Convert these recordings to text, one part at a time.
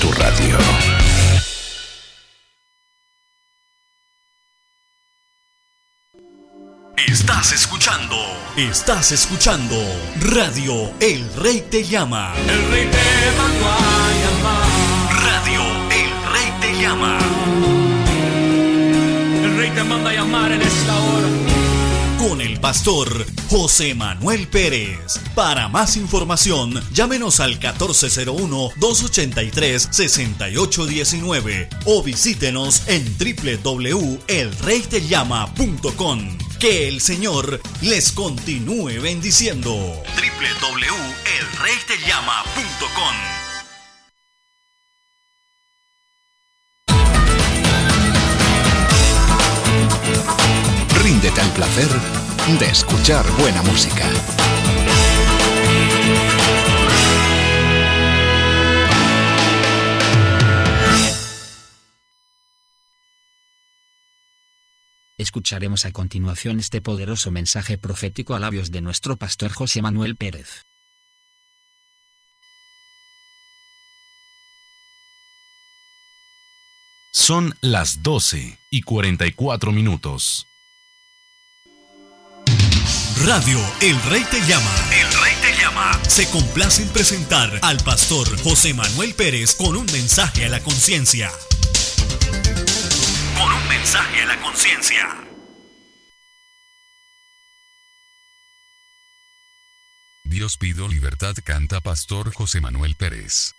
tu radio. Estás escuchando, estás escuchando Radio El Rey te llama. El rey te mandó a llamar. Radio El Rey te llama. El rey te manda a llamar en esta hora. Con el pastor José Manuel Pérez. Para más información, llámenos al 1401-283-6819 o visítenos en www.elreytellama.com. Que el Señor les continúe bendiciendo. www.elreytellama.com Ríndete al placer de escuchar buena música. Escucharemos a continuación este poderoso mensaje profético a labios de nuestro pastor José Manuel Pérez. Son las 12 y 44 minutos. Radio El Rey te llama. El Rey te llama. Se complace en presentar al pastor José Manuel Pérez con un mensaje a la conciencia. Con un mensaje a la conciencia. Dios pido libertad canta Pastor José Manuel Pérez.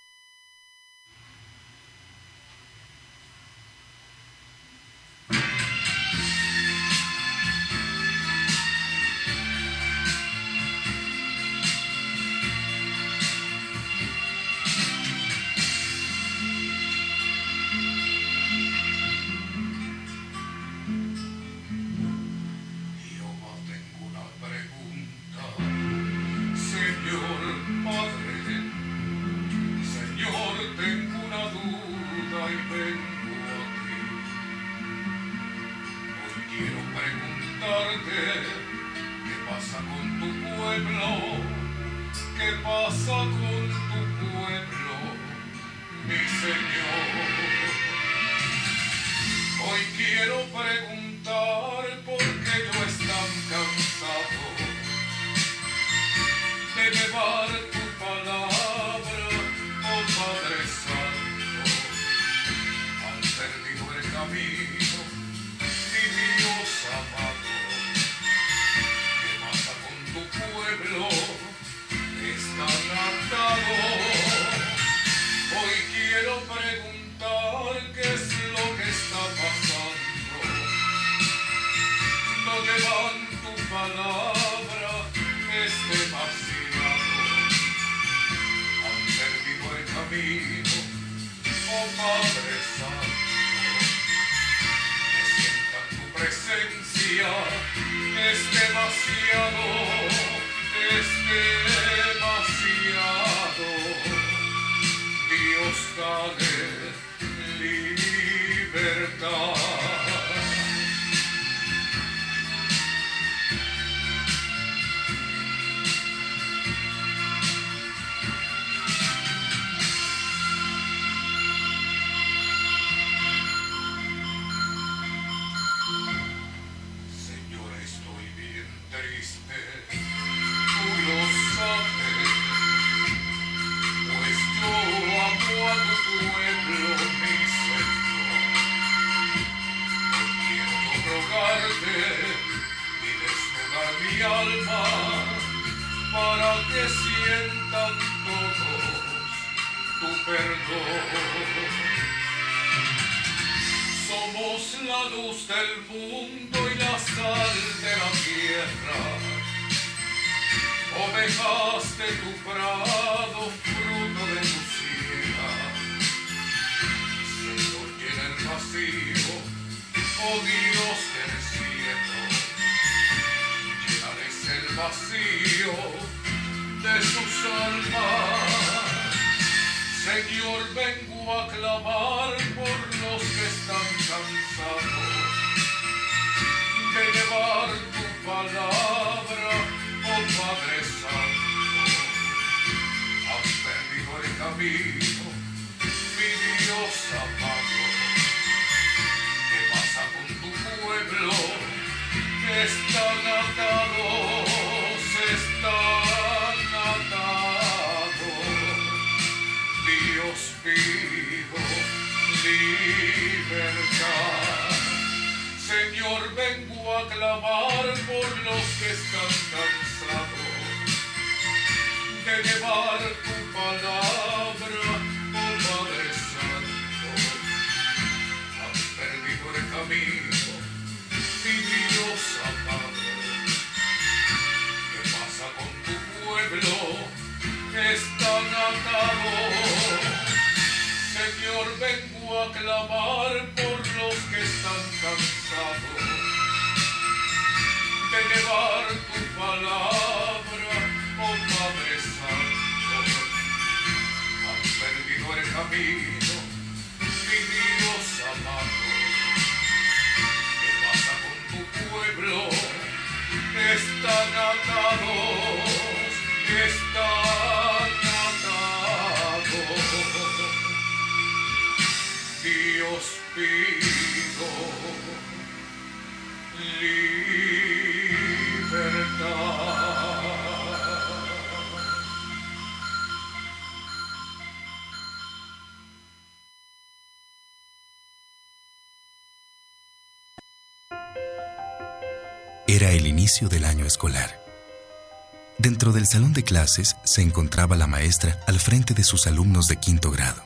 Dentro del salón de clases se encontraba la maestra al frente de sus alumnos de quinto grado.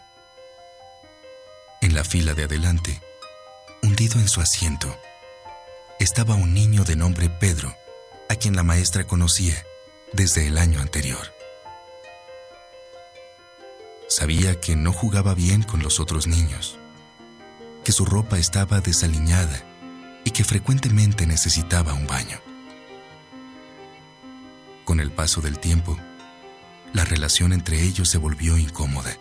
En la fila de adelante, hundido en su asiento, estaba un niño de nombre Pedro, a quien la maestra conocía desde el año anterior. Sabía que no jugaba bien con los otros niños, que su ropa estaba desaliñada y que frecuentemente necesitaba un baño. Con el paso del tiempo, la relación entre ellos se volvió incómoda,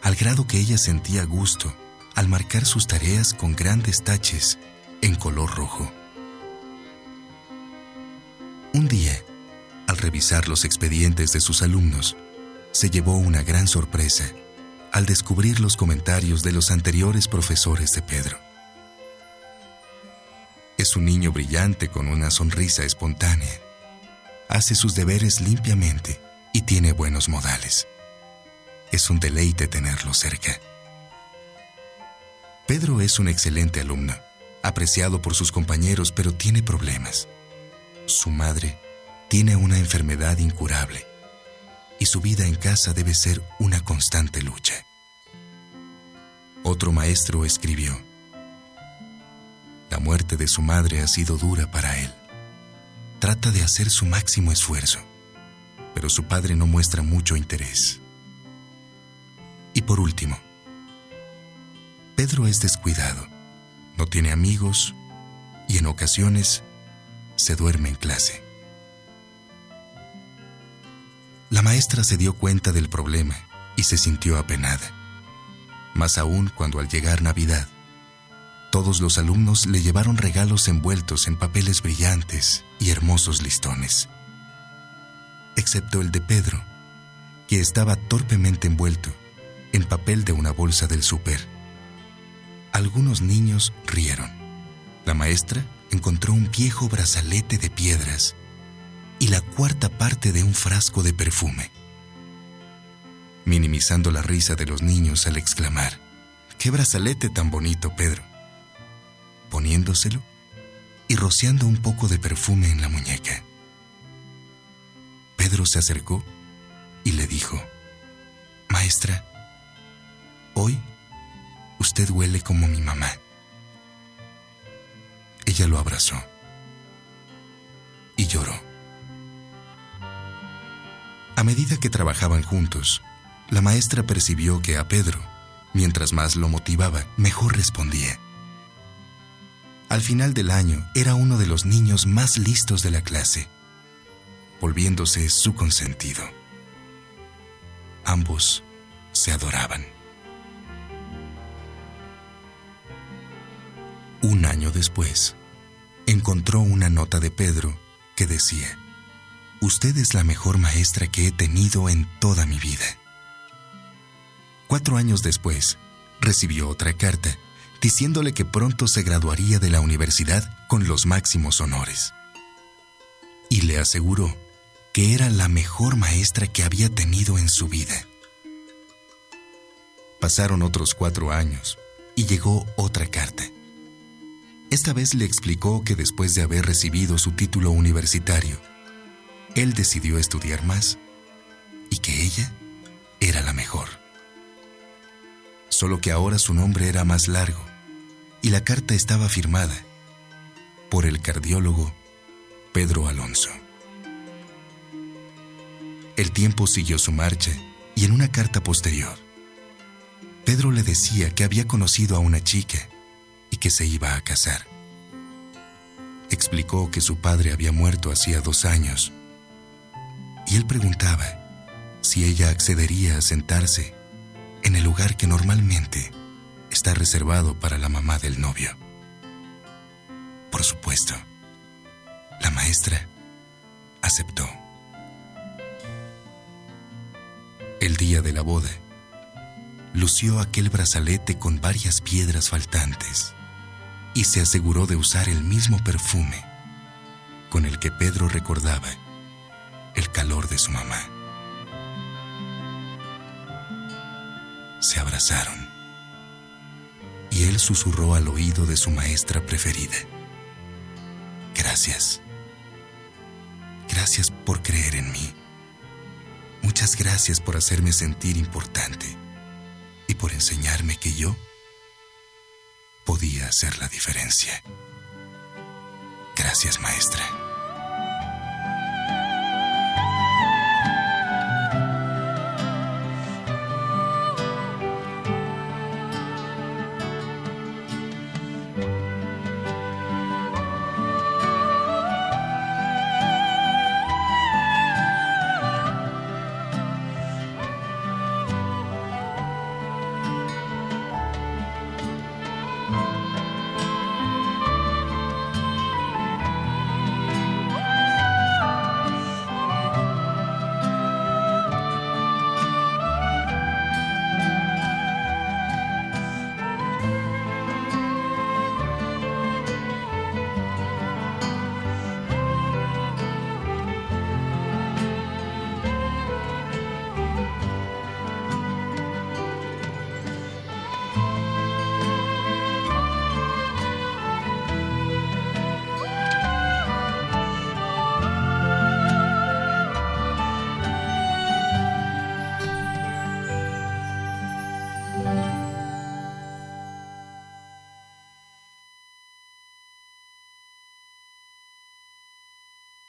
al grado que ella sentía gusto al marcar sus tareas con grandes taches en color rojo. Un día, al revisar los expedientes de sus alumnos, se llevó una gran sorpresa al descubrir los comentarios de los anteriores profesores de Pedro. Es un niño brillante con una sonrisa espontánea. Hace sus deberes limpiamente y tiene buenos modales. Es un deleite tenerlo cerca. Pedro es un excelente alumno, apreciado por sus compañeros, pero tiene problemas. Su madre tiene una enfermedad incurable y su vida en casa debe ser una constante lucha. Otro maestro escribió, La muerte de su madre ha sido dura para él. Trata de hacer su máximo esfuerzo, pero su padre no muestra mucho interés. Y por último, Pedro es descuidado, no tiene amigos y en ocasiones se duerme en clase. La maestra se dio cuenta del problema y se sintió apenada. Más aún cuando al llegar Navidad, todos los alumnos le llevaron regalos envueltos en papeles brillantes y hermosos listones. Excepto el de Pedro, que estaba torpemente envuelto en papel de una bolsa del súper. Algunos niños rieron. La maestra encontró un viejo brazalete de piedras y la cuarta parte de un frasco de perfume. Minimizando la risa de los niños al exclamar, ¡Qué brazalete tan bonito, Pedro! Poniéndoselo y rociando un poco de perfume en la muñeca. Pedro se acercó y le dijo, Maestra, hoy usted huele como mi mamá. Ella lo abrazó y lloró. A medida que trabajaban juntos, la maestra percibió que a Pedro, mientras más lo motivaba, mejor respondía. Al final del año era uno de los niños más listos de la clase, volviéndose su consentido. Ambos se adoraban. Un año después, encontró una nota de Pedro que decía, Usted es la mejor maestra que he tenido en toda mi vida. Cuatro años después, recibió otra carta diciéndole que pronto se graduaría de la universidad con los máximos honores. Y le aseguró que era la mejor maestra que había tenido en su vida. Pasaron otros cuatro años y llegó otra carta. Esta vez le explicó que después de haber recibido su título universitario, él decidió estudiar más y que ella era la mejor. Solo que ahora su nombre era más largo y la carta estaba firmada por el cardiólogo Pedro Alonso. El tiempo siguió su marcha y en una carta posterior, Pedro le decía que había conocido a una chica y que se iba a casar. Explicó que su padre había muerto hacía dos años y él preguntaba si ella accedería a sentarse en el lugar que normalmente está reservado para la mamá del novio. Por supuesto, la maestra aceptó. El día de la boda, lució aquel brazalete con varias piedras faltantes y se aseguró de usar el mismo perfume con el que Pedro recordaba el calor de su mamá. Se abrazaron y él susurró al oído de su maestra preferida. Gracias. Gracias por creer en mí. Muchas gracias por hacerme sentir importante y por enseñarme que yo podía hacer la diferencia. Gracias, maestra.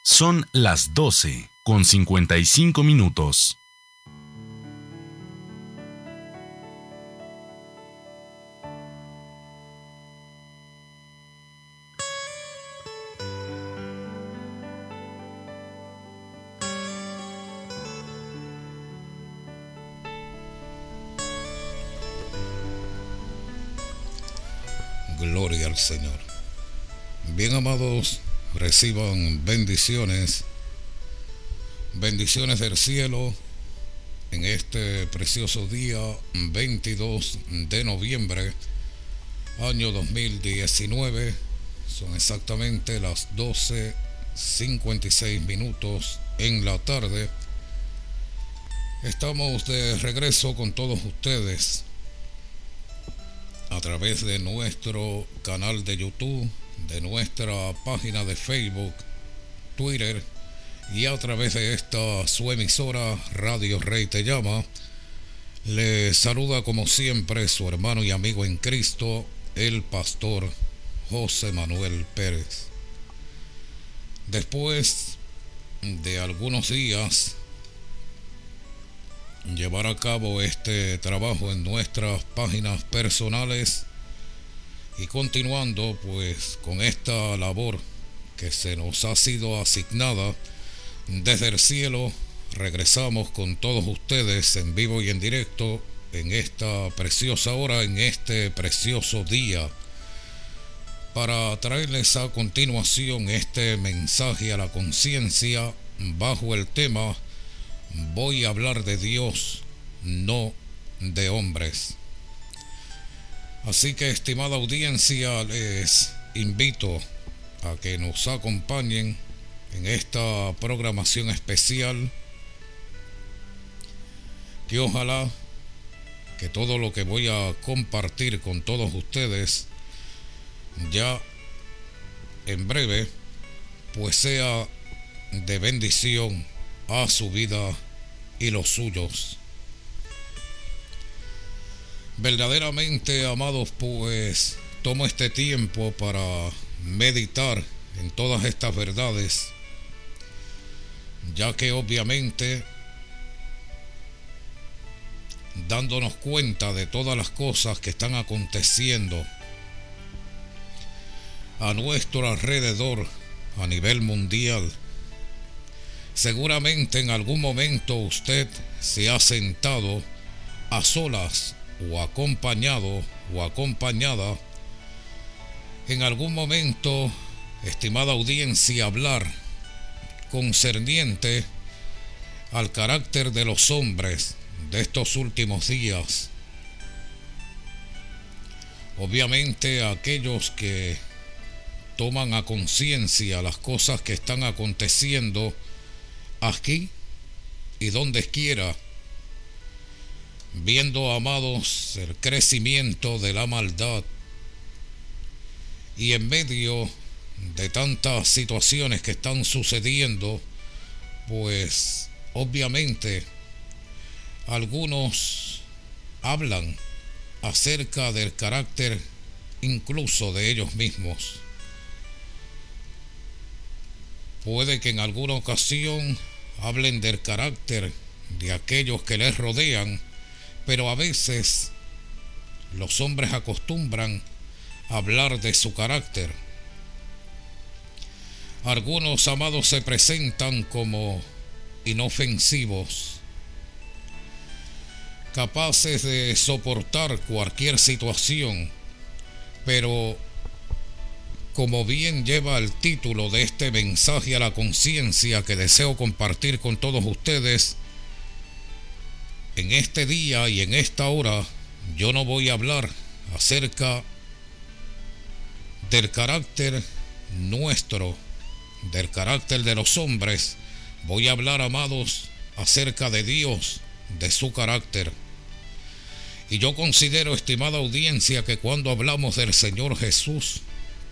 Son las 12 con 55 minutos. Reciban bendiciones, bendiciones del cielo en este precioso día 22 de noviembre, año 2019. Son exactamente las 12.56 minutos en la tarde. Estamos de regreso con todos ustedes a través de nuestro canal de YouTube de nuestra página de Facebook, Twitter y a través de esta su emisora Radio Rey Te Llama. Le saluda como siempre su hermano y amigo en Cristo, el pastor José Manuel Pérez. Después de algunos días llevar a cabo este trabajo en nuestras páginas personales y continuando pues con esta labor que se nos ha sido asignada desde el cielo, regresamos con todos ustedes en vivo y en directo en esta preciosa hora, en este precioso día, para traerles a continuación este mensaje a la conciencia bajo el tema Voy a hablar de Dios, no de hombres. Así que, estimada audiencia, les invito a que nos acompañen en esta programación especial que ojalá que todo lo que voy a compartir con todos ustedes ya en breve pues sea de bendición a su vida y los suyos. Verdaderamente, amados, pues tomo este tiempo para meditar en todas estas verdades, ya que obviamente dándonos cuenta de todas las cosas que están aconteciendo a nuestro alrededor a nivel mundial, seguramente en algún momento usted se ha sentado a solas o acompañado o acompañada en algún momento, estimada audiencia, hablar concerniente al carácter de los hombres de estos últimos días. Obviamente aquellos que toman a conciencia las cosas que están aconteciendo aquí y donde quiera, viendo, amados, el crecimiento de la maldad y en medio de tantas situaciones que están sucediendo, pues obviamente algunos hablan acerca del carácter incluso de ellos mismos. Puede que en alguna ocasión hablen del carácter de aquellos que les rodean, pero a veces los hombres acostumbran a hablar de su carácter. Algunos amados se presentan como inofensivos, capaces de soportar cualquier situación, pero como bien lleva el título de este mensaje a la conciencia que deseo compartir con todos ustedes, en este día y en esta hora yo no voy a hablar acerca del carácter nuestro, del carácter de los hombres, voy a hablar, amados, acerca de Dios, de su carácter. Y yo considero, estimada audiencia, que cuando hablamos del Señor Jesús,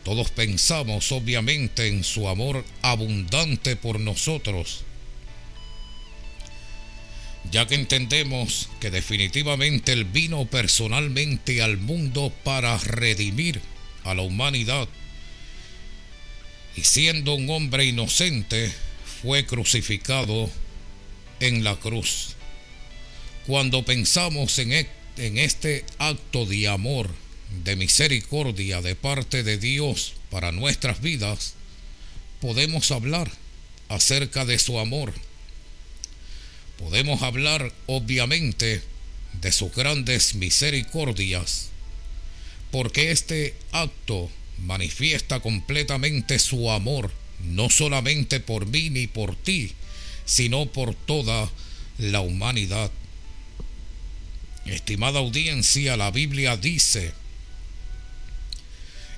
todos pensamos obviamente en su amor abundante por nosotros, ya que entendemos que definitivamente Él vino personalmente al mundo para redimir a la humanidad y siendo un hombre inocente fue crucificado en la cruz. Cuando pensamos en, e, en este acto de amor, de misericordia de parte de Dios para nuestras vidas, podemos hablar acerca de su amor. Podemos hablar obviamente de sus grandes misericordias, porque este acto manifiesta completamente su amor, no solamente por mí ni por ti, sino por toda la humanidad. Estimada audiencia, la Biblia dice,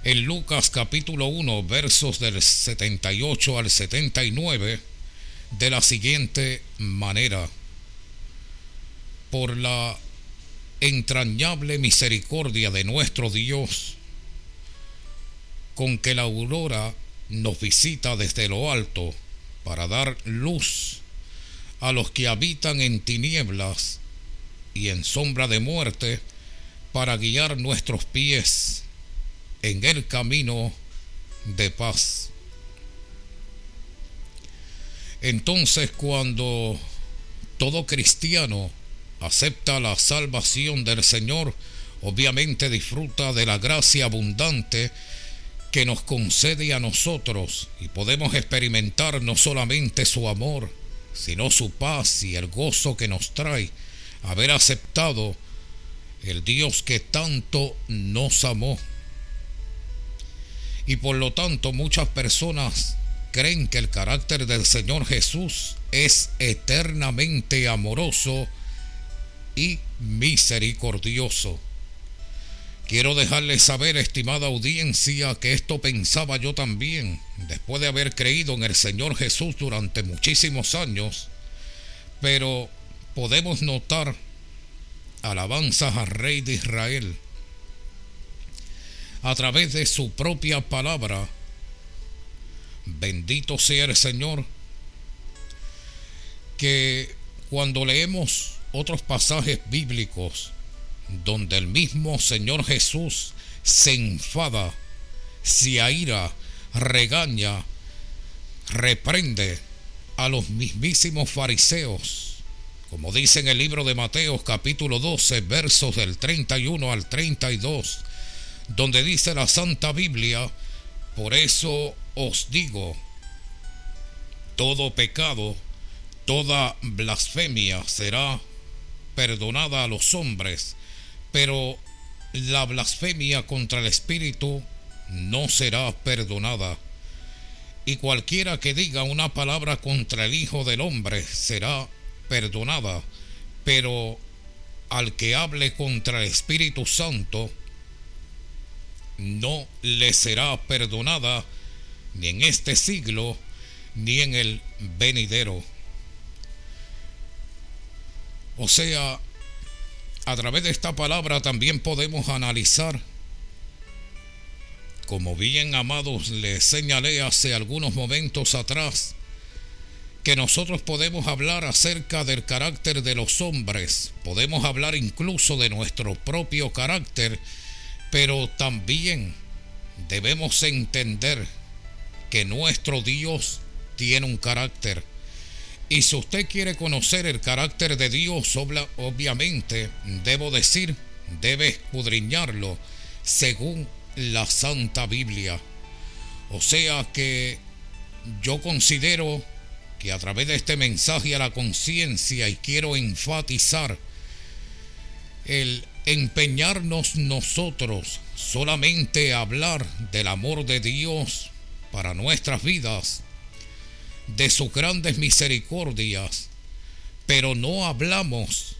en Lucas capítulo 1 versos del 78 al 79 de la siguiente manera. Por la entrañable misericordia de nuestro Dios, con que la aurora nos visita desde lo alto para dar luz a los que habitan en tinieblas y en sombra de muerte, para guiar nuestros pies en el camino de paz. Entonces cuando todo cristiano acepta la salvación del Señor, obviamente disfruta de la gracia abundante que nos concede a nosotros y podemos experimentar no solamente su amor, sino su paz y el gozo que nos trae haber aceptado el Dios que tanto nos amó. Y por lo tanto muchas personas creen que el carácter del Señor Jesús es eternamente amoroso y misericordioso. Quiero dejarles saber, estimada audiencia, que esto pensaba yo también, después de haber creído en el Señor Jesús durante muchísimos años, pero podemos notar alabanzas al Rey de Israel a través de su propia palabra. Bendito sea el Señor, que cuando leemos otros pasajes bíblicos donde el mismo Señor Jesús se enfada, se aira, regaña, reprende a los mismísimos fariseos, como dice en el libro de Mateo capítulo 12 versos del 31 al 32, donde dice la Santa Biblia, por eso os digo, todo pecado, toda blasfemia será perdonada a los hombres, pero la blasfemia contra el Espíritu no será perdonada. Y cualquiera que diga una palabra contra el Hijo del Hombre será perdonada, pero al que hable contra el Espíritu Santo, no le será perdonada ni en este siglo ni en el venidero. O sea, a través de esta palabra también podemos analizar, como bien amados les señalé hace algunos momentos atrás, que nosotros podemos hablar acerca del carácter de los hombres, podemos hablar incluso de nuestro propio carácter, pero también debemos entender que nuestro Dios tiene un carácter. Y si usted quiere conocer el carácter de Dios, obviamente, debo decir, debe escudriñarlo según la Santa Biblia. O sea que yo considero que a través de este mensaje a la conciencia y quiero enfatizar el empeñarnos nosotros solamente a hablar del amor de Dios para nuestras vidas, de sus grandes misericordias, pero no hablamos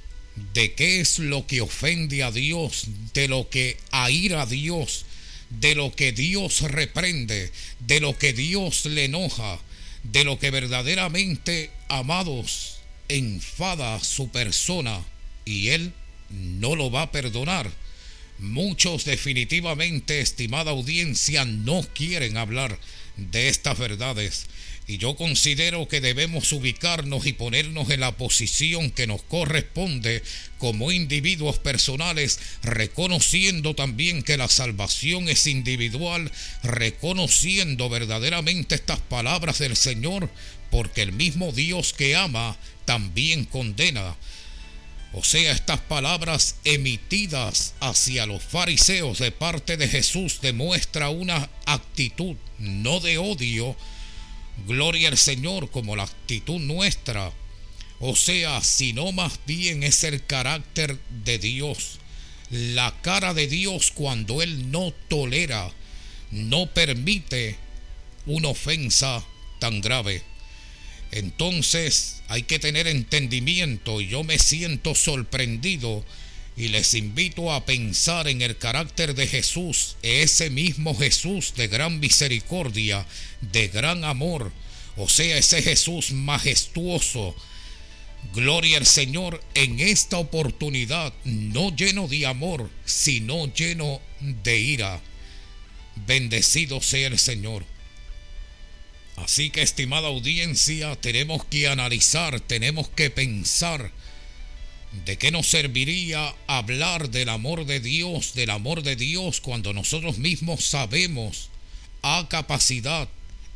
de qué es lo que ofende a Dios, de lo que aira a Dios, de lo que Dios reprende, de lo que Dios le enoja, de lo que verdaderamente, amados, enfada su persona y Él no lo va a perdonar. Muchos definitivamente, estimada audiencia, no quieren hablar de estas verdades. Y yo considero que debemos ubicarnos y ponernos en la posición que nos corresponde como individuos personales, reconociendo también que la salvación es individual, reconociendo verdaderamente estas palabras del Señor, porque el mismo Dios que ama también condena. O sea, estas palabras emitidas hacia los fariseos de parte de Jesús demuestra una actitud no de odio, gloria al Señor como la actitud nuestra, o sea, sino más bien es el carácter de Dios, la cara de Dios cuando Él no tolera, no permite una ofensa tan grave. Entonces hay que tener entendimiento y yo me siento sorprendido y les invito a pensar en el carácter de Jesús, ese mismo Jesús de gran misericordia, de gran amor, o sea, ese Jesús majestuoso. Gloria al Señor en esta oportunidad, no lleno de amor, sino lleno de ira. Bendecido sea el Señor. Así que, estimada audiencia, tenemos que analizar, tenemos que pensar de qué nos serviría hablar del amor de Dios, del amor de Dios, cuando nosotros mismos sabemos a capacidad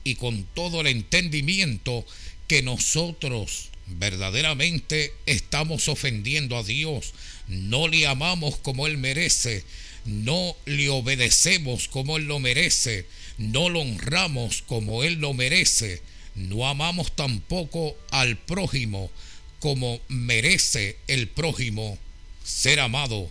y con todo el entendimiento que nosotros verdaderamente estamos ofendiendo a Dios, no le amamos como Él merece, no le obedecemos como Él lo merece, no lo honramos como Él lo merece, no amamos tampoco al prójimo como merece el prójimo ser amado,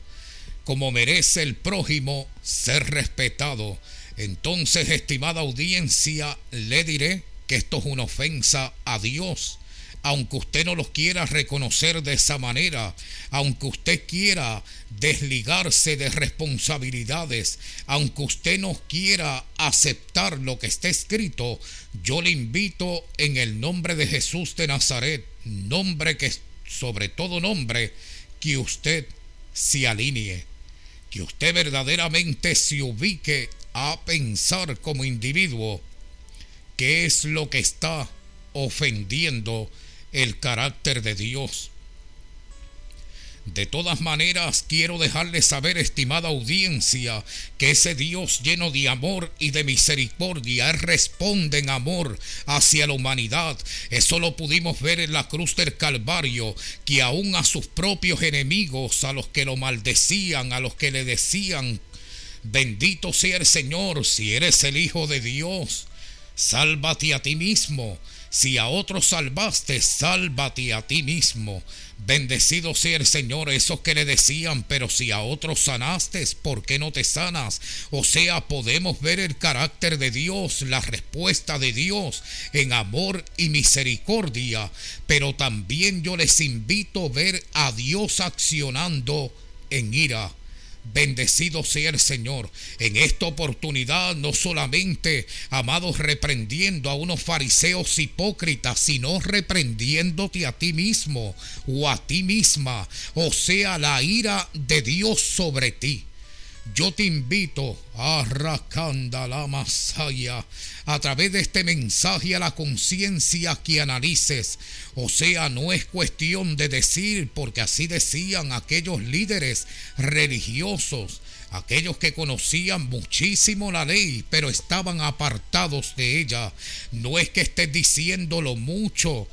como merece el prójimo ser respetado. Entonces, estimada audiencia, le diré que esto es una ofensa a Dios aunque usted no los quiera reconocer de esa manera, aunque usted quiera desligarse de responsabilidades, aunque usted no quiera aceptar lo que está escrito, yo le invito en el nombre de Jesús de Nazaret, nombre que sobre todo nombre, que usted se alinee, que usted verdaderamente se ubique a pensar como individuo qué es lo que está ofendiendo el carácter de Dios. De todas maneras, quiero dejarle saber, estimada audiencia, que ese Dios lleno de amor y de misericordia responde en amor hacia la humanidad. Eso lo pudimos ver en la cruz del Calvario, que aún a sus propios enemigos, a los que lo maldecían, a los que le decían, bendito sea el Señor, si eres el Hijo de Dios, sálvate a ti mismo. Si a otros salvaste, sálvate a ti mismo. Bendecido sea el Señor, esos que le decían, pero si a otros sanaste, ¿por qué no te sanas? O sea, podemos ver el carácter de Dios, la respuesta de Dios en amor y misericordia, pero también yo les invito a ver a Dios accionando en ira. Bendecido sea el Señor. En esta oportunidad no solamente, amados, reprendiendo a unos fariseos hipócritas, sino reprendiéndote a ti mismo o a ti misma. O sea, la ira de Dios sobre ti. Yo te invito a Rakanda la Masaya a través de este mensaje a la conciencia que analices. O sea, no es cuestión de decir, porque así decían aquellos líderes religiosos, aquellos que conocían muchísimo la ley, pero estaban apartados de ella. No es que estés diciendo lo mucho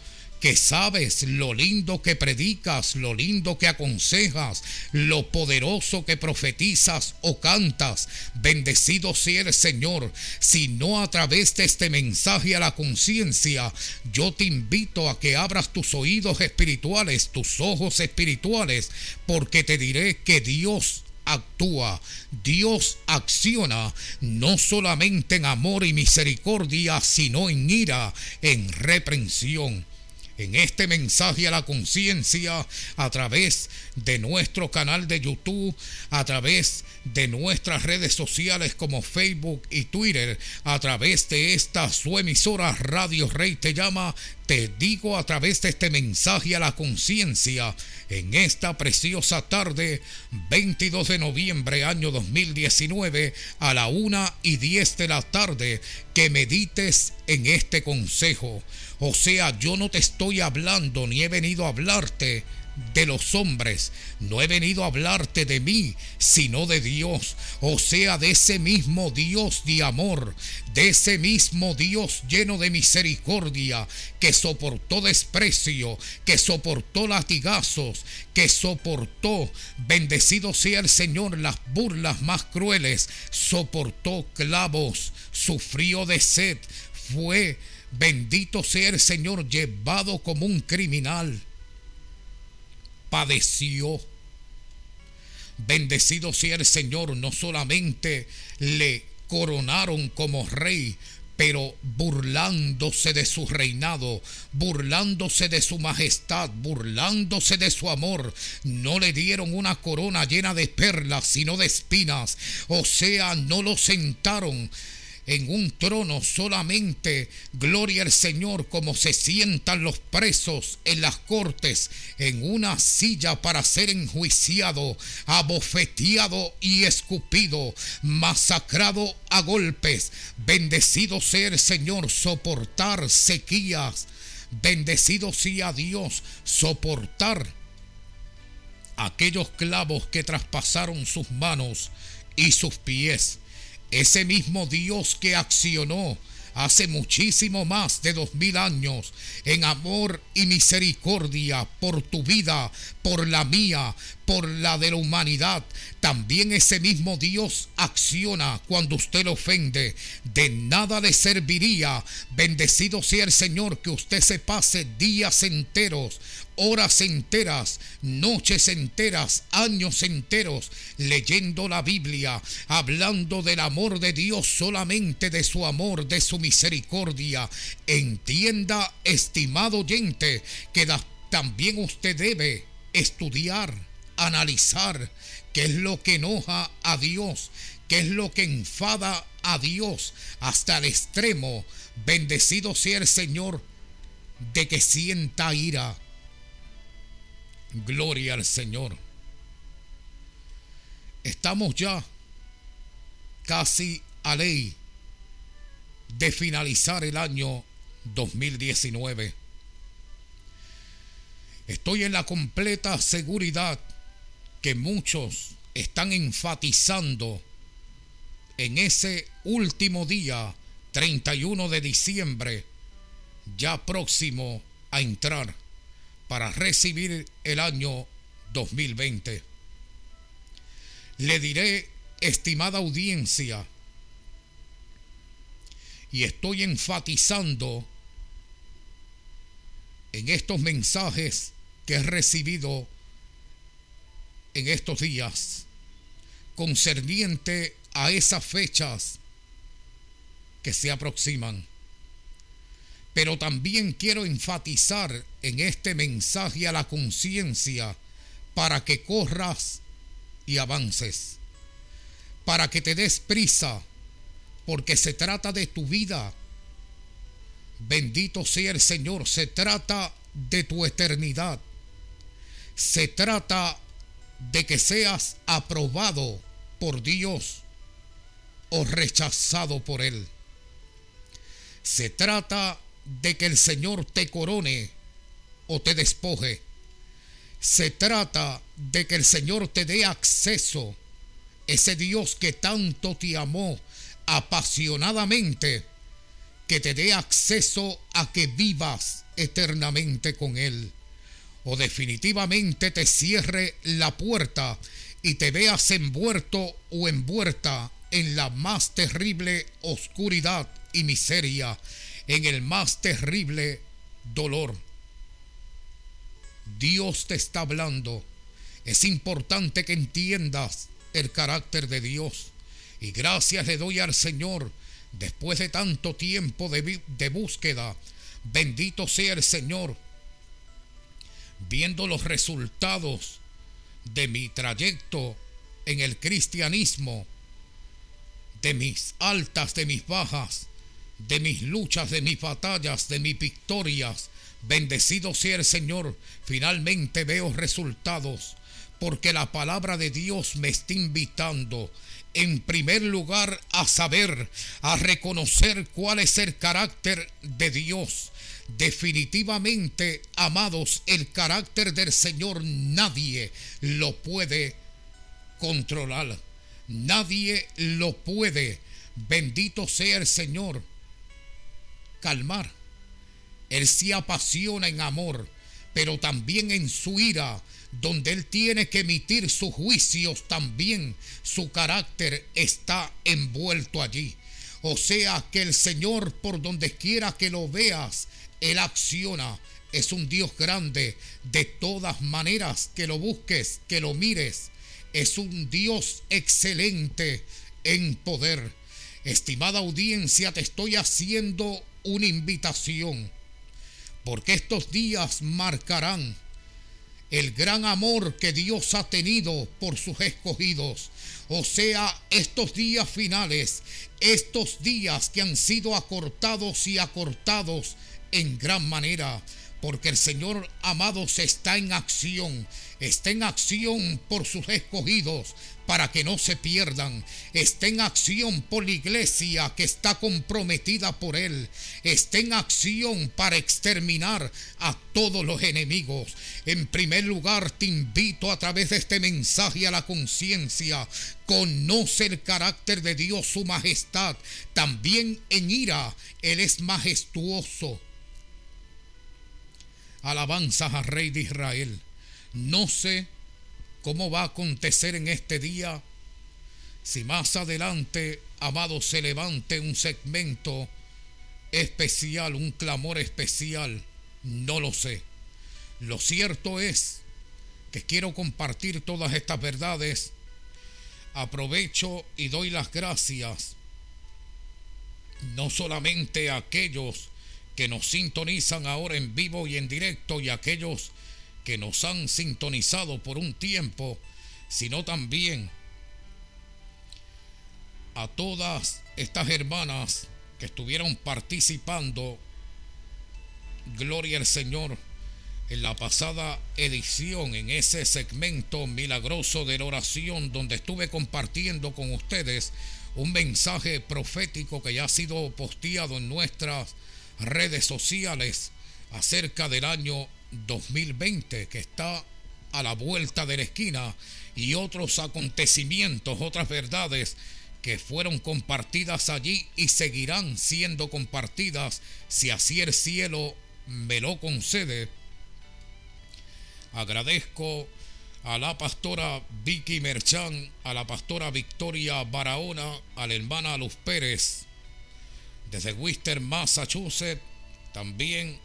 que sabes lo lindo que predicas, lo lindo que aconsejas, lo poderoso que profetizas o cantas. Bendecido sea el Señor. Si no a través de este mensaje a la conciencia, yo te invito a que abras tus oídos espirituales, tus ojos espirituales, porque te diré que Dios actúa, Dios acciona no solamente en amor y misericordia, sino en ira, en reprensión en este mensaje a la conciencia a través de nuestro canal de YouTube, a través de nuestras redes sociales como Facebook y Twitter, a través de esta su emisora Radio Rey Te Llama, te digo a través de este mensaje a la conciencia en esta preciosa tarde, 22 de noviembre año 2019, a la una y 10 de la tarde, que medites en este consejo. O sea, yo no te estoy hablando ni he venido a hablarte de los hombres. No he venido a hablarte de mí, sino de Dios. O sea, de ese mismo Dios de amor, de ese mismo Dios lleno de misericordia, que soportó desprecio, que soportó latigazos, que soportó, bendecido sea el Señor, las burlas más crueles, soportó clavos, sufrió de sed, fue Bendito sea el Señor, llevado como un criminal. Padeció. Bendecido sea el Señor, no solamente le coronaron como rey, pero burlándose de su reinado, burlándose de su majestad, burlándose de su amor, no le dieron una corona llena de perlas, sino de espinas, o sea, no lo sentaron en un trono solamente, gloria al Señor, como se sientan los presos en las cortes, en una silla para ser enjuiciado, abofeteado y escupido, masacrado a golpes. Bendecido sea el Señor, soportar sequías. Bendecido sea Dios, soportar aquellos clavos que traspasaron sus manos y sus pies ese mismo Dios que accionó hace muchísimo más de dos mil años en amor y misericordia por tu vida, por la mía, por la de la humanidad. También ese mismo Dios acciona cuando usted lo ofende. De nada le serviría, bendecido sea el Señor, que usted se pase días enteros horas enteras, noches enteras, años enteros, leyendo la Biblia, hablando del amor de Dios, solamente de su amor, de su misericordia. Entienda, estimado oyente, que también usted debe estudiar, analizar qué es lo que enoja a Dios, qué es lo que enfada a Dios hasta el extremo. Bendecido sea el Señor de que sienta ira Gloria al Señor. estamos ya casi a ley de finalizar el año 2019. Estoy en la completa seguridad que muchos están enfatizando en ese último día, 31 de diciembre, ya próximo a entrar para recibir el año 2020. Le diré, estimada audiencia, y estoy enfatizando en estos mensajes que he recibido en estos días concerniente a esas fechas que se aproximan. Pero también quiero enfatizar en este mensaje a la conciencia para que corras y avances, para que te des prisa, porque se trata de tu vida. Bendito sea el Señor, se trata de tu eternidad. Se trata de que seas aprobado por Dios o rechazado por Él. Se trata de que el Señor te corone o te despoje. Se trata de que el Señor te dé acceso, ese Dios que tanto te amó apasionadamente, que te dé acceso a que vivas eternamente con Él. O definitivamente te cierre la puerta y te veas envuelto o envuelta en la más terrible oscuridad y miseria, en el más terrible dolor. Dios te está hablando. Es importante que entiendas el carácter de Dios. Y gracias le doy al Señor después de tanto tiempo de, de búsqueda. Bendito sea el Señor. Viendo los resultados de mi trayecto en el cristianismo, de mis altas, de mis bajas, de mis luchas, de mis batallas, de mis victorias. Bendecido sea el Señor, finalmente veo resultados, porque la palabra de Dios me está invitando en primer lugar a saber, a reconocer cuál es el carácter de Dios. Definitivamente, amados, el carácter del Señor nadie lo puede controlar. Nadie lo puede, bendito sea el Señor, calmar. Él se apasiona en amor, pero también en su ira, donde Él tiene que emitir sus juicios también, su carácter está envuelto allí. O sea que el Señor, por donde quiera que lo veas, Él acciona. Es un Dios grande. De todas maneras, que lo busques, que lo mires, es un Dios excelente en poder. Estimada audiencia, te estoy haciendo una invitación, porque estos días marcarán el gran amor que Dios ha tenido por sus escogidos. O sea, estos días finales, estos días que han sido acortados y acortados en gran manera porque el Señor amados está en acción, está en acción por sus escogidos para que no se pierdan, está en acción por la iglesia que está comprometida por Él, está en acción para exterminar a todos los enemigos. En primer lugar, te invito a través de este mensaje a la conciencia, conoce el carácter de Dios, su majestad, también en ira, Él es majestuoso alabanzas al Rey de Israel. No sé cómo va a acontecer en este día. Si más adelante, amado, se levante un segmento especial, un clamor especial, no lo sé. Lo cierto es que quiero compartir todas estas verdades. Aprovecho y doy las gracias no solamente a aquellos que nos sintonizan ahora en vivo y en directo y aquellos que nos han sintonizado por un tiempo, sino también a todas estas hermanas que estuvieron participando, gloria al Señor, en la pasada edición, en ese segmento milagroso de la oración, donde estuve compartiendo con ustedes un mensaje profético que ya ha sido posteado en nuestras redes sociales acerca del año 2020 que está a la vuelta de la esquina y otros acontecimientos, otras verdades que fueron compartidas allí y seguirán siendo compartidas si así el cielo me lo concede. Agradezco a la pastora Vicky Merchán, a la pastora Victoria Barahona, a la hermana Luz Pérez desde Worcester, Massachusetts, también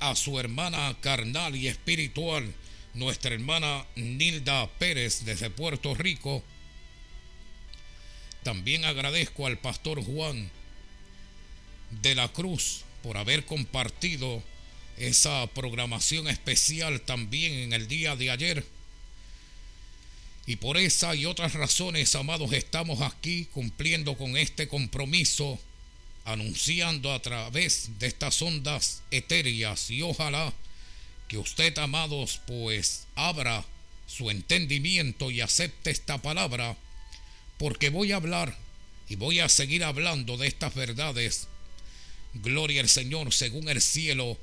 a su hermana carnal y espiritual, nuestra hermana Nilda Pérez desde Puerto Rico. También agradezco al pastor Juan de la Cruz por haber compartido esa programación especial también en el día de ayer. Y por esa y otras razones, amados, estamos aquí cumpliendo con este compromiso anunciando a través de estas ondas etéreas y ojalá que usted, amados, pues abra su entendimiento y acepte esta palabra, porque voy a hablar y voy a seguir hablando de estas verdades. Gloria al Señor, según el cielo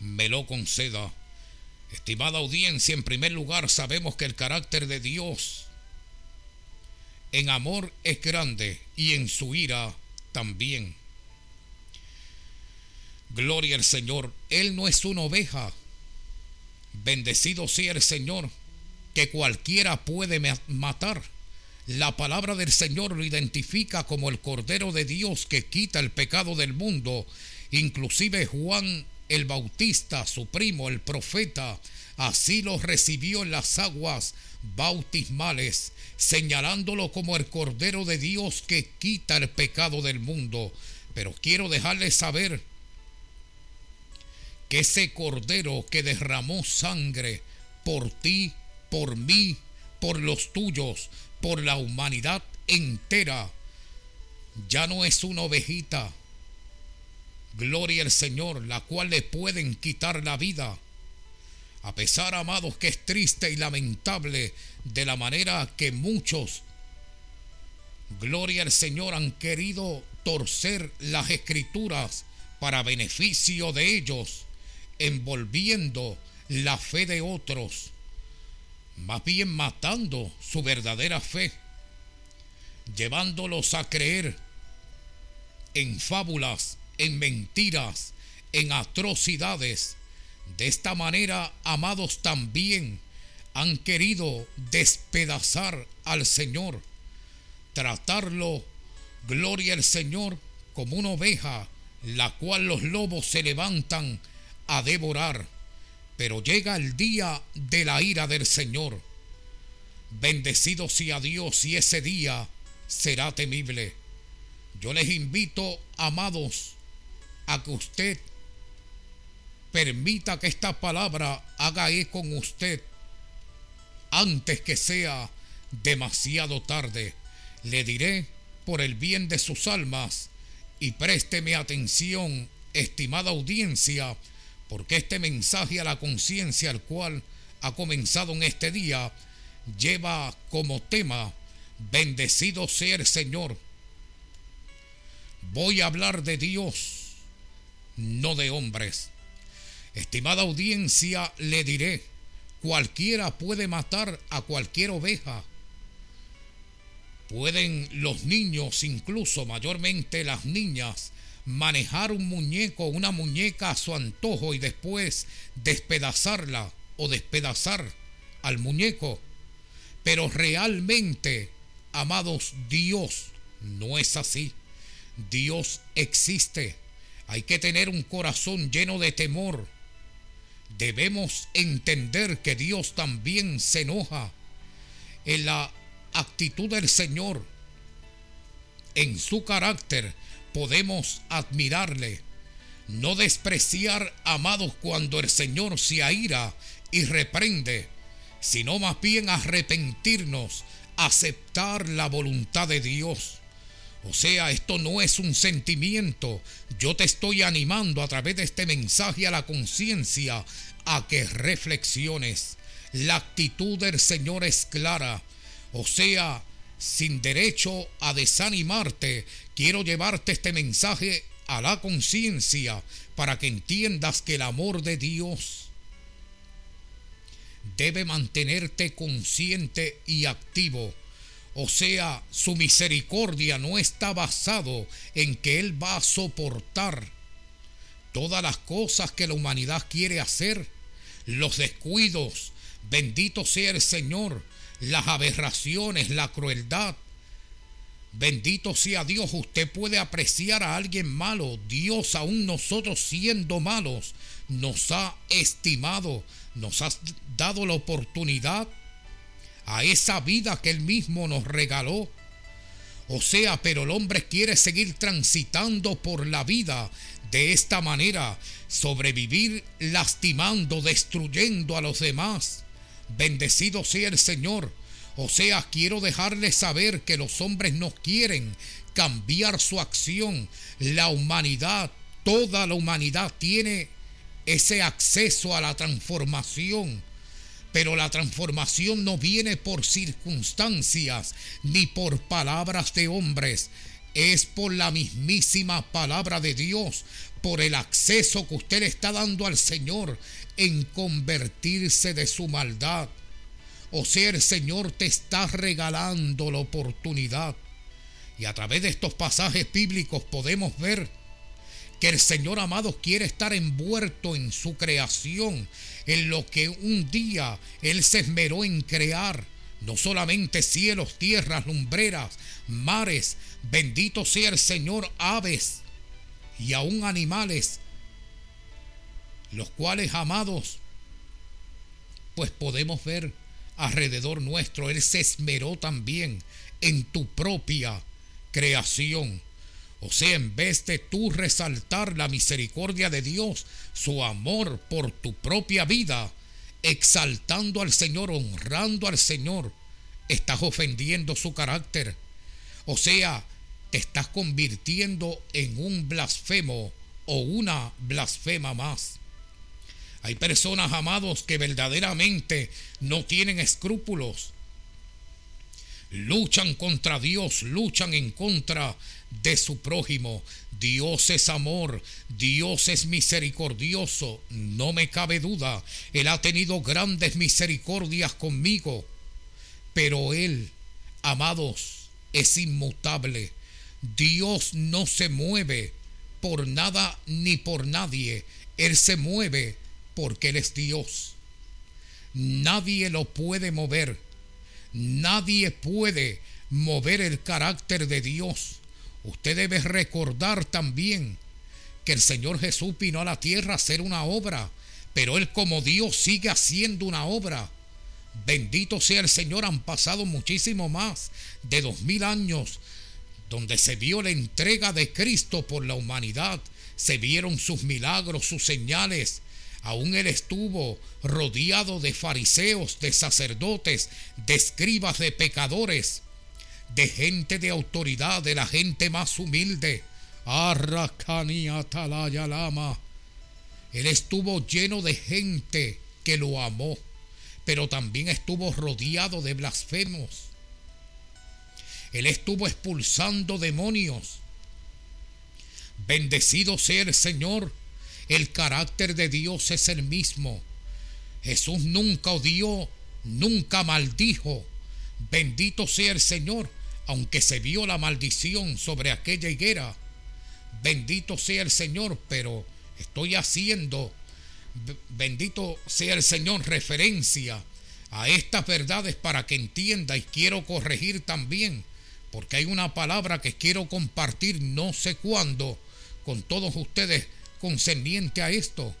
me lo conceda. Estimada audiencia, en primer lugar sabemos que el carácter de Dios en amor es grande y en su ira también. Gloria al Señor. Él no es una oveja. Bendecido sea el Señor, que cualquiera puede matar. La palabra del Señor lo identifica como el Cordero de Dios que quita el pecado del mundo. Inclusive Juan el Bautista, su primo, el profeta, así lo recibió en las aguas bautismales, señalándolo como el Cordero de Dios que quita el pecado del mundo. Pero quiero dejarles saber que ese cordero que derramó sangre por ti, por mí, por los tuyos, por la humanidad entera, ya no es una ovejita. Gloria al Señor, la cual le pueden quitar la vida. A pesar, amados, que es triste y lamentable de la manera que muchos, gloria al Señor, han querido torcer las escrituras para beneficio de ellos envolviendo la fe de otros, más bien matando su verdadera fe, llevándolos a creer en fábulas, en mentiras, en atrocidades. De esta manera, amados, también han querido despedazar al Señor, tratarlo, gloria al Señor, como una oveja, la cual los lobos se levantan a devorar, pero llega el día de la ira del Señor. Bendecido sea Dios y ese día será temible. Yo les invito, amados, a que usted permita que esta palabra haga eco con usted antes que sea demasiado tarde. Le diré por el bien de sus almas y présteme atención, estimada audiencia, porque este mensaje a la conciencia al cual ha comenzado en este día lleva como tema bendecido sea el Señor. Voy a hablar de Dios, no de hombres. Estimada audiencia, le diré, cualquiera puede matar a cualquier oveja. Pueden los niños, incluso mayormente las niñas, manejar un muñeco, una muñeca a su antojo y después despedazarla o despedazar al muñeco. Pero realmente, amados, Dios no es así. Dios existe. Hay que tener un corazón lleno de temor. Debemos entender que Dios también se enoja en la actitud del Señor, en su carácter, podemos admirarle, no despreciar, amados, cuando el Señor se aira y reprende, sino más bien arrepentirnos, aceptar la voluntad de Dios. O sea, esto no es un sentimiento. Yo te estoy animando a través de este mensaje a la conciencia a que reflexiones. La actitud del Señor es clara. O sea, sin derecho a desanimarte, quiero llevarte este mensaje a la conciencia para que entiendas que el amor de Dios debe mantenerte consciente y activo. O sea, su misericordia no está basado en que Él va a soportar todas las cosas que la humanidad quiere hacer, los descuidos, bendito sea el Señor, las aberraciones, la crueldad. Bendito sea Dios, usted puede apreciar a alguien malo. Dios, aún nosotros siendo malos, nos ha estimado, nos ha dado la oportunidad a esa vida que Él mismo nos regaló. O sea, pero el hombre quiere seguir transitando por la vida de esta manera, sobrevivir lastimando, destruyendo a los demás. Bendecido sea el Señor. O sea, quiero dejarles saber que los hombres no quieren cambiar su acción. La humanidad, toda la humanidad tiene ese acceso a la transformación. Pero la transformación no viene por circunstancias ni por palabras de hombres, es por la mismísima palabra de Dios, por el acceso que usted le está dando al Señor en convertirse de su maldad. O sea, el Señor te está regalando la oportunidad. Y a través de estos pasajes bíblicos podemos ver que el Señor amado quiere estar envuelto en su creación, en lo que un día Él se esmeró en crear no solamente cielos, tierras, lumbreras, mares, bendito sea el Señor, aves y aún animales, los cuales amados, pues podemos ver alrededor nuestro, Él se esmeró también en tu propia creación. O sea, en vez de tú resaltar la misericordia de Dios, su amor por tu propia vida, exaltando al Señor, honrando al Señor, estás ofendiendo su carácter. O sea, te estás convirtiendo en un blasfemo o una blasfema más. Hay personas, amados, que verdaderamente no tienen escrúpulos. Luchan contra Dios, luchan en contra de su prójimo. Dios es amor, Dios es misericordioso, no me cabe duda. Él ha tenido grandes misericordias conmigo, pero Él, amados, es inmutable. Dios no se mueve por nada ni por nadie. Él se mueve porque Él es Dios. Nadie lo puede mover. Nadie puede mover el carácter de Dios. Usted debe recordar también que el Señor Jesús vino a la tierra a hacer una obra, pero Él como Dios sigue haciendo una obra. Bendito sea el Señor, han pasado muchísimo más de dos mil años donde se vio la entrega de Cristo por la humanidad, se vieron sus milagros, sus señales. Aún él estuvo rodeado de fariseos, de sacerdotes, de escribas, de pecadores de gente de autoridad, de la gente más humilde. Lama. Él estuvo lleno de gente que lo amó, pero también estuvo rodeado de blasfemos. Él estuvo expulsando demonios. Bendecido sea el Señor. El carácter de Dios es el mismo. Jesús nunca odió, nunca maldijo. Bendito sea el Señor aunque se vio la maldición sobre aquella higuera. Bendito sea el Señor, pero estoy haciendo, bendito sea el Señor, referencia a estas verdades para que entienda y quiero corregir también, porque hay una palabra que quiero compartir no sé cuándo con todos ustedes concerniente a esto.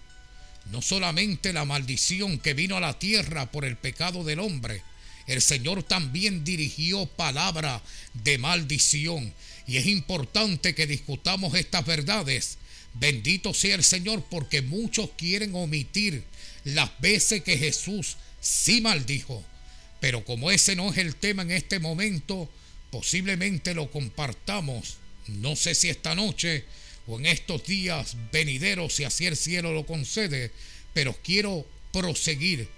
No solamente la maldición que vino a la tierra por el pecado del hombre, el Señor también dirigió palabra de maldición. Y es importante que discutamos estas verdades. Bendito sea el Señor porque muchos quieren omitir las veces que Jesús sí maldijo. Pero como ese no es el tema en este momento, posiblemente lo compartamos. No sé si esta noche o en estos días venideros, si así el cielo lo concede, pero quiero proseguir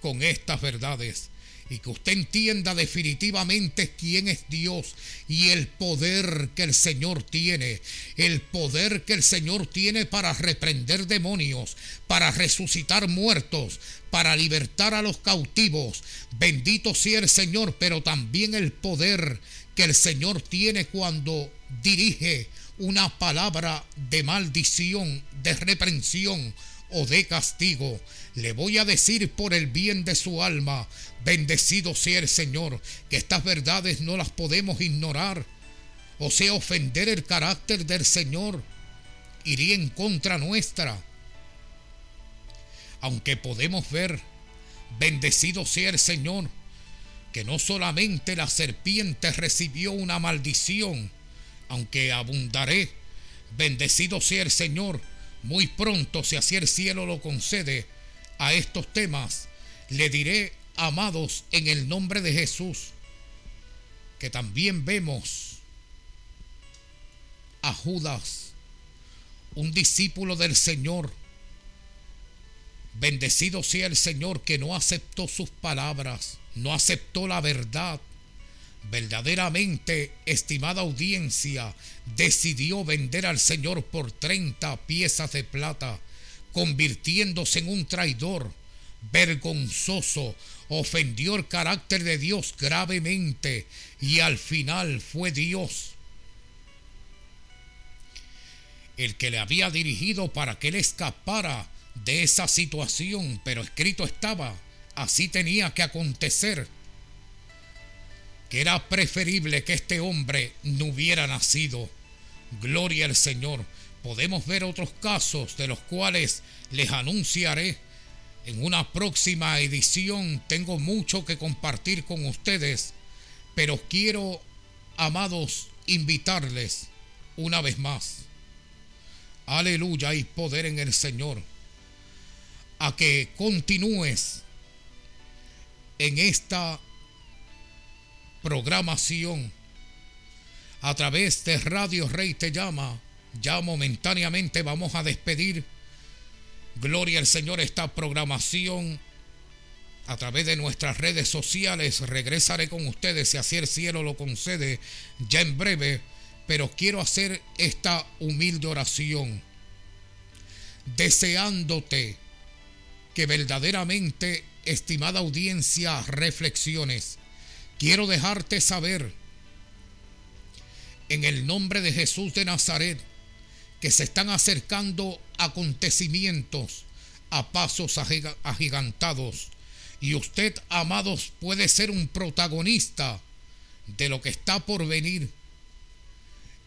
con estas verdades y que usted entienda definitivamente quién es Dios y el poder que el Señor tiene, el poder que el Señor tiene para reprender demonios, para resucitar muertos, para libertar a los cautivos. Bendito sea el Señor, pero también el poder que el Señor tiene cuando dirige una palabra de maldición, de reprensión o de castigo. Le voy a decir por el bien de su alma, Bendecido sea el Señor, que estas verdades no las podemos ignorar. O sea, ofender el carácter del Señor iría en contra nuestra. Aunque podemos ver, bendecido sea el Señor, que no solamente la serpiente recibió una maldición, aunque abundaré, bendecido sea el Señor, muy pronto, si así el cielo lo concede, a estos temas, le diré amados en el nombre de Jesús, que también vemos a Judas, un discípulo del Señor. Bendecido sea el Señor que no aceptó sus palabras, no aceptó la verdad. Verdaderamente, estimada audiencia, decidió vender al Señor por 30 piezas de plata, convirtiéndose en un traidor vergonzoso, ofendió el carácter de Dios gravemente y al final fue Dios el que le había dirigido para que él escapara de esa situación, pero escrito estaba, así tenía que acontecer, era preferible que este hombre no hubiera nacido. Gloria al Señor. Podemos ver otros casos de los cuales les anunciaré en una próxima edición tengo mucho que compartir con ustedes, pero quiero, amados, invitarles una vez más. Aleluya, hay poder en el Señor. A que continúes en esta programación a través de Radio Rey Te Llama. Ya momentáneamente vamos a despedir Gloria al Señor, esta programación a través de nuestras redes sociales. Regresaré con ustedes si así el cielo lo concede ya en breve, pero quiero hacer esta humilde oración, deseándote que verdaderamente, estimada audiencia, reflexiones. Quiero dejarte saber, en el nombre de Jesús de Nazaret, que se están acercando acontecimientos a pasos agigantados. Y usted, amados, puede ser un protagonista de lo que está por venir.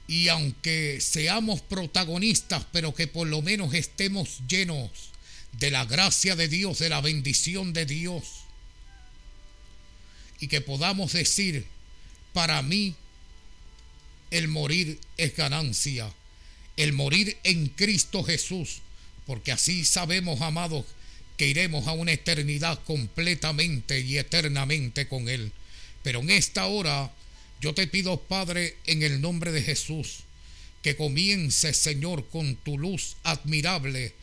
Y aunque seamos protagonistas, pero que por lo menos estemos llenos de la gracia de Dios, de la bendición de Dios. Y que podamos decir, para mí, el morir es ganancia el morir en Cristo Jesús, porque así sabemos, amados, que iremos a una eternidad completamente y eternamente con Él. Pero en esta hora yo te pido, Padre, en el nombre de Jesús, que comience, Señor, con tu luz admirable,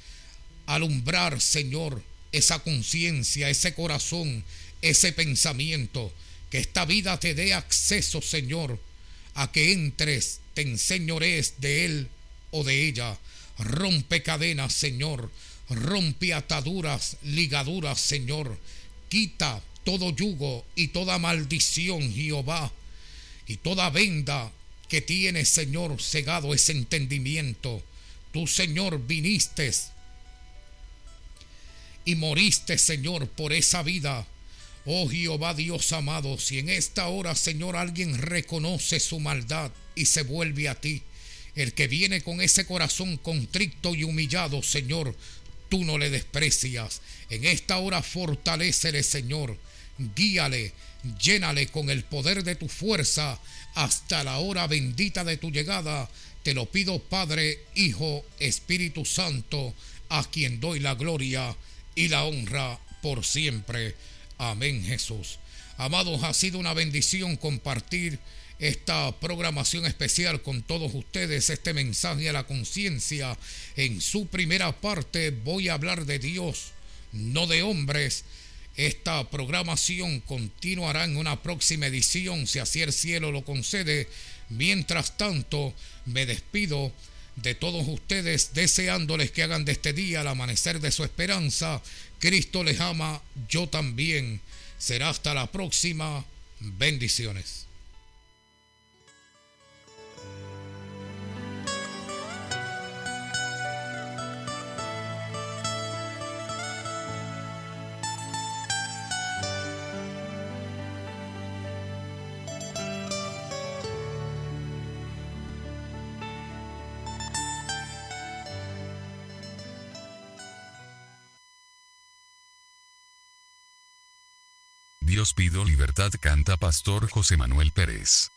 alumbrar, Señor, esa conciencia, ese corazón, ese pensamiento, que esta vida te dé acceso, Señor, a que entres, te enseñores de Él o de ella. Rompe cadenas, Señor. Rompe ataduras, ligaduras, Señor. Quita todo yugo y toda maldición, Jehová. Y toda venda que tiene, Señor, cegado ese entendimiento. Tú, Señor, viniste y moriste, Señor, por esa vida. Oh Jehová Dios amado, si en esta hora, Señor, alguien reconoce su maldad y se vuelve a ti, el que viene con ese corazón contrito y humillado, Señor, tú no le desprecias. En esta hora fortalecele, Señor. Guíale, llénale con el poder de tu fuerza hasta la hora bendita de tu llegada. Te lo pido, Padre, Hijo, Espíritu Santo, a quien doy la gloria y la honra por siempre. Amén, Jesús. Amados, ha sido una bendición compartir esta programación especial con todos ustedes, este mensaje a la conciencia. En su primera parte voy a hablar de Dios, no de hombres. Esta programación continuará en una próxima edición, si así el cielo lo concede. Mientras tanto, me despido de todos ustedes, deseándoles que hagan de este día el amanecer de su esperanza. Cristo les ama, yo también. Será hasta la próxima. Bendiciones. Pido libertad canta Pastor José Manuel Pérez.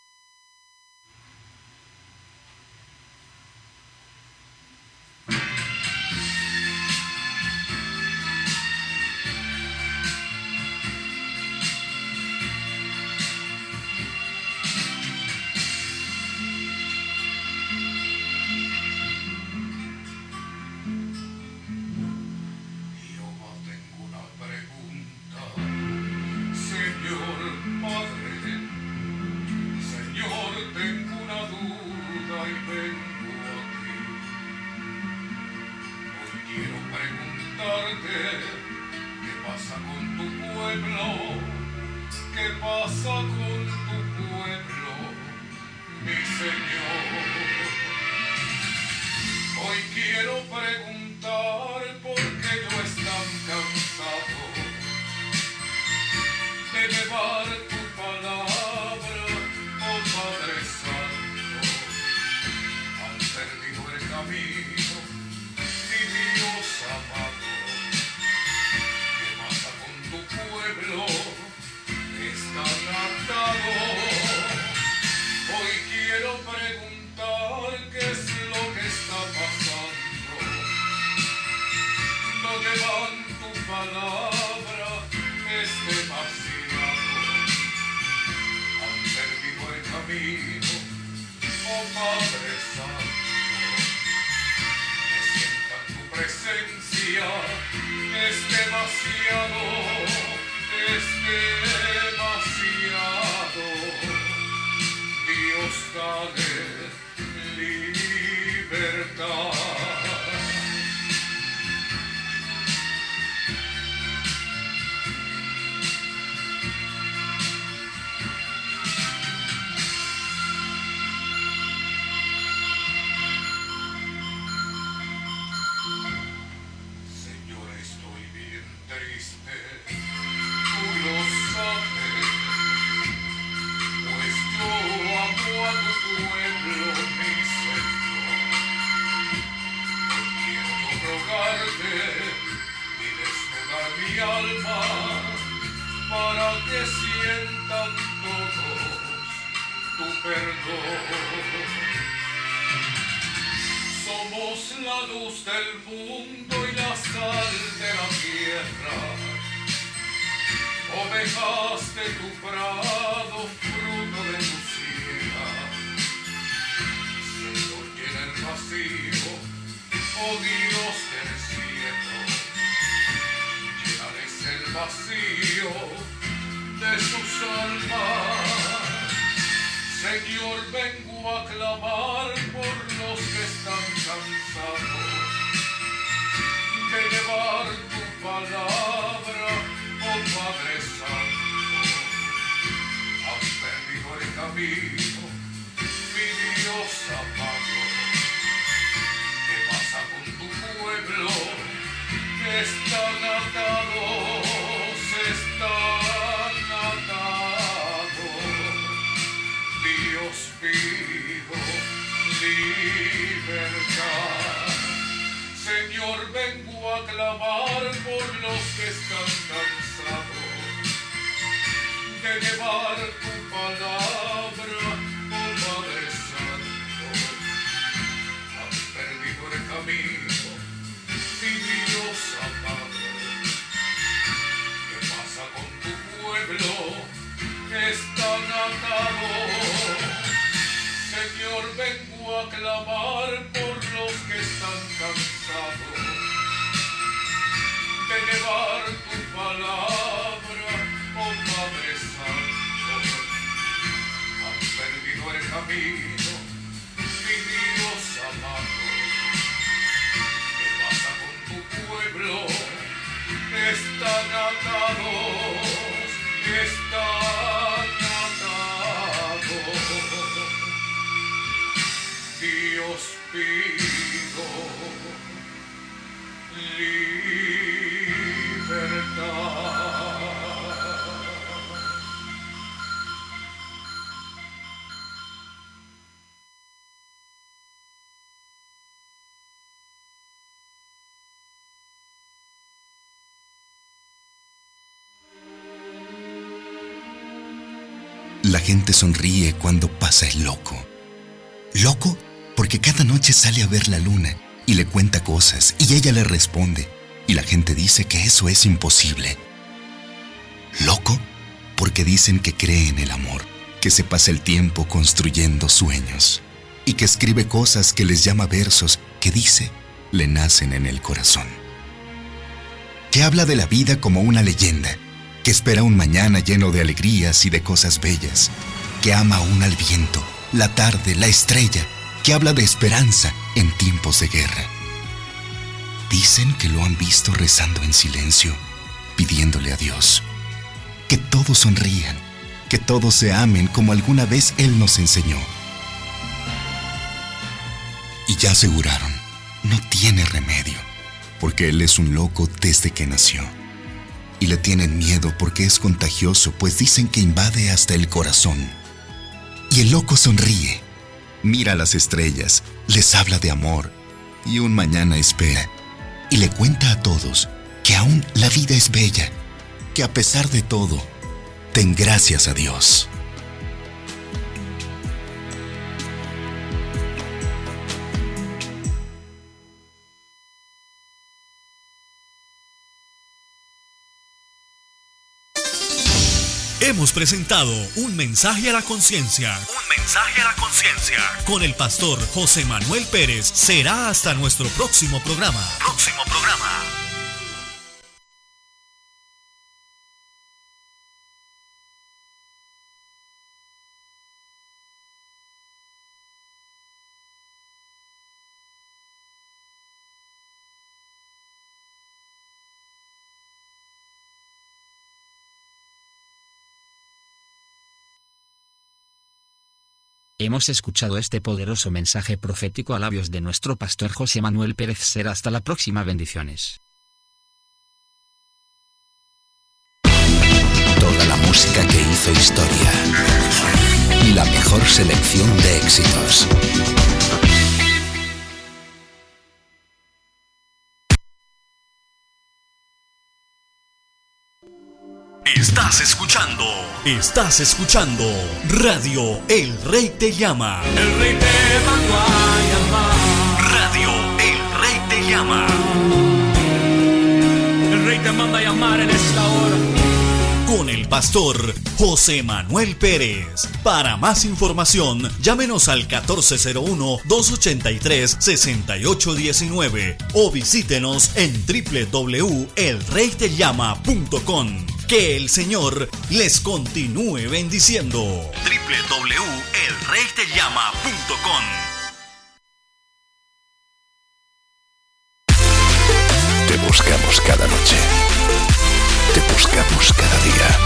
vacío de sus almas. Señor, vengo a clamar por los que están cansados de llevar tu palabra, oh Padre Santo. Has perdido el camino, mi Dios amado. ¿Qué pasa con tu pueblo que está atado? Señor, vengo a clamar por los que están cansados de llevar tu palabra. clamar por los que están cansados de llevar tu palabra, oh Padre Santo. Han perdido el camino, mi Dios amado. ¿Qué pasa con tu pueblo? Están atados, están La gente sonríe cuando pasa el loco. Loco porque cada noche sale a ver la luna y le cuenta cosas y ella le responde y la gente dice que eso es imposible. Loco porque dicen que cree en el amor, que se pasa el tiempo construyendo sueños y que escribe cosas que les llama versos que dice le nacen en el corazón. Que habla de la vida como una leyenda, que espera un mañana lleno de alegrías y de cosas bellas, que ama aún al viento, la tarde, la estrella, que habla de esperanza en tiempos de guerra. Dicen que lo han visto rezando en silencio, pidiéndole a Dios. Que todos sonrían, que todos se amen como alguna vez Él nos enseñó. Y ya aseguraron, no tiene remedio, porque Él es un loco desde que nació. Y le tienen miedo porque es contagioso, pues dicen que invade hasta el corazón. Y el loco sonríe, mira las estrellas, les habla de amor, y un mañana espera, y le cuenta a todos que aún la vida es bella, que a pesar de todo, den gracias a Dios. Hemos presentado un mensaje a la conciencia. Un mensaje a la conciencia. Con el pastor José Manuel Pérez. Será hasta nuestro próximo programa. Próximo programa. Hemos escuchado este poderoso mensaje profético a labios de nuestro pastor José Manuel Pérez. Será hasta la próxima bendiciones. Toda la música que hizo historia. La mejor selección de éxitos. Estás escuchando. Estás escuchando. Radio El Rey Te Llama. El rey te mandó a llamar. Radio El Rey Te Llama. El rey te manda a llamar en esta hora. Con el pastor José Manuel Pérez. Para más información, llámenos al 1401-283-6819 o visítenos en www.elreytellama.com. Que el Señor les continúe bendiciendo. www.elreytellama.com Te buscamos cada noche. Te buscamos cada día.